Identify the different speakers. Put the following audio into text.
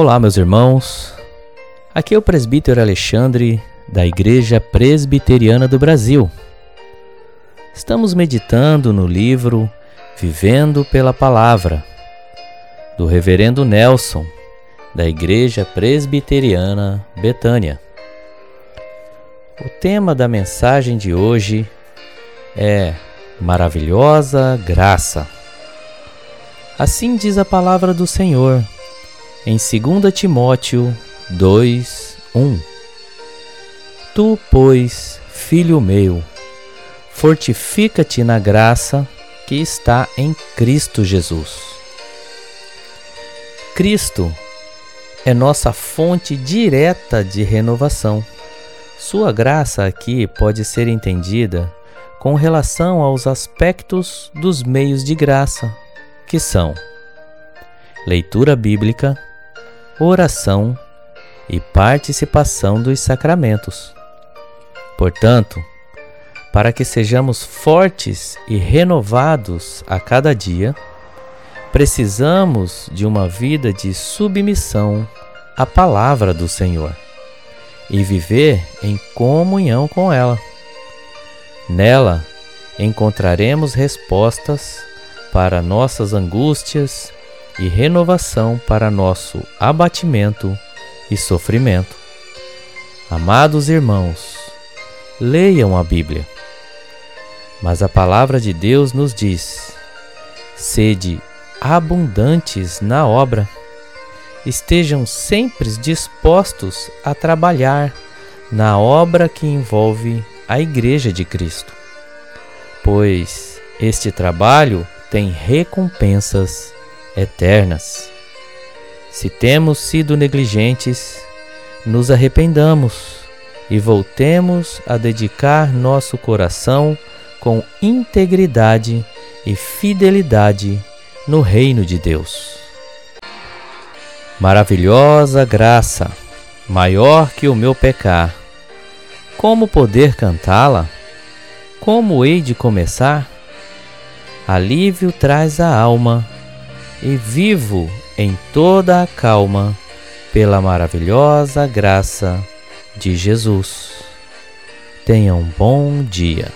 Speaker 1: Olá, meus irmãos. Aqui é o presbítero Alexandre, da Igreja Presbiteriana do Brasil. Estamos meditando no livro Vivendo pela Palavra, do Reverendo Nelson, da Igreja Presbiteriana Betânia. O tema da mensagem de hoje é Maravilhosa Graça. Assim diz a palavra do Senhor em 2 Timóteo 2, 1. Tu, pois, filho meu, fortifica-te na graça que está em Cristo Jesus. Cristo é nossa fonte direta de renovação. Sua graça aqui pode ser entendida com relação aos aspectos dos meios de graça, que são leitura bíblica, oração e participação dos sacramentos. Portanto, para que sejamos fortes e renovados a cada dia, precisamos de uma vida de submissão à palavra do Senhor e viver em comunhão com ela. Nela encontraremos respostas para nossas angústias e renovação para nosso abatimento e sofrimento. Amados irmãos, leiam a Bíblia. Mas a palavra de Deus nos diz: sede abundantes na obra, estejam sempre dispostos a trabalhar na obra que envolve a Igreja de Cristo, pois este trabalho tem recompensas eternas. Se temos sido negligentes, nos arrependamos e voltemos a dedicar nosso coração com integridade e fidelidade no reino de Deus. Maravilhosa graça, maior que o meu pecar. Como poder cantá-la? Como hei de começar? Alívio traz a alma e vivo em toda a calma pela maravilhosa graça de Jesus. Tenha um bom dia.